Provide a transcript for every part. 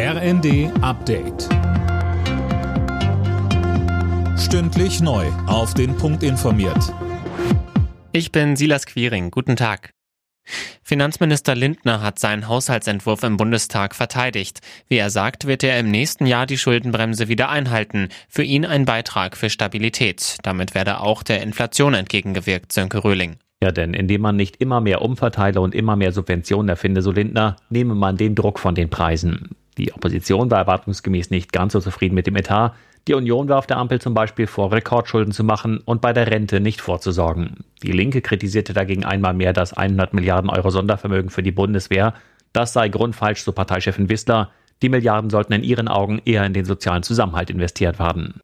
RND Update. Stündlich neu. Auf den Punkt informiert. Ich bin Silas Quiring. Guten Tag. Finanzminister Lindner hat seinen Haushaltsentwurf im Bundestag verteidigt. Wie er sagt, wird er im nächsten Jahr die Schuldenbremse wieder einhalten. Für ihn ein Beitrag für Stabilität. Damit werde auch der Inflation entgegengewirkt, Sönke Röhling. Ja, denn indem man nicht immer mehr umverteile und immer mehr Subventionen erfinde, so Lindner, nehme man den Druck von den Preisen. Die Opposition war erwartungsgemäß nicht ganz so zufrieden mit dem Etat. Die Union warf der Ampel zum Beispiel vor, Rekordschulden zu machen und bei der Rente nicht vorzusorgen. Die Linke kritisierte dagegen einmal mehr das 100 Milliarden Euro Sondervermögen für die Bundeswehr. Das sei grundfalsch, so Parteichefin Wissler. Die Milliarden sollten in ihren Augen eher in den sozialen Zusammenhalt investiert werden.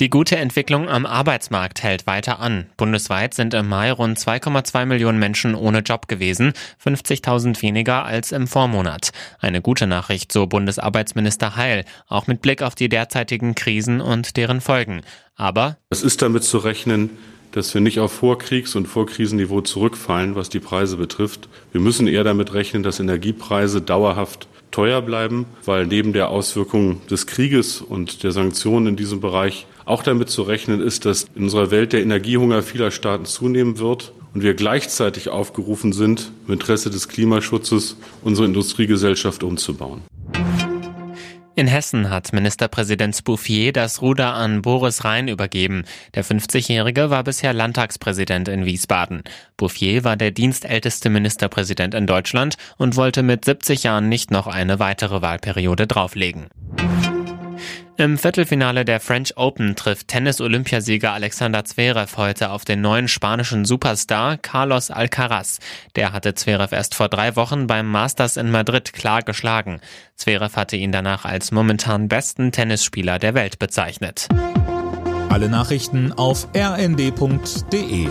Die gute Entwicklung am Arbeitsmarkt hält weiter an. Bundesweit sind im Mai rund 2,2 Millionen Menschen ohne Job gewesen, 50.000 weniger als im Vormonat. Eine gute Nachricht, so Bundesarbeitsminister Heil, auch mit Blick auf die derzeitigen Krisen und deren Folgen. Aber es ist damit zu rechnen, dass wir nicht auf Vorkriegs- und Vorkrisenniveau zurückfallen, was die Preise betrifft. Wir müssen eher damit rechnen, dass Energiepreise dauerhaft teuer bleiben, weil neben der Auswirkung des Krieges und der Sanktionen in diesem Bereich auch damit zu rechnen ist, dass in unserer Welt der Energiehunger vieler Staaten zunehmen wird und wir gleichzeitig aufgerufen sind, im Interesse des Klimaschutzes unsere Industriegesellschaft umzubauen. In Hessen hat Ministerpräsident Bouffier das Ruder an Boris Rhein übergeben. Der 50-Jährige war bisher Landtagspräsident in Wiesbaden. Bouffier war der dienstälteste Ministerpräsident in Deutschland und wollte mit 70 Jahren nicht noch eine weitere Wahlperiode drauflegen. Im Viertelfinale der French Open trifft Tennis-Olympiasieger Alexander Zverev heute auf den neuen spanischen Superstar Carlos Alcaraz. Der hatte Zverev erst vor drei Wochen beim Masters in Madrid klar geschlagen. Zverev hatte ihn danach als momentan besten Tennisspieler der Welt bezeichnet. Alle Nachrichten auf rnd.de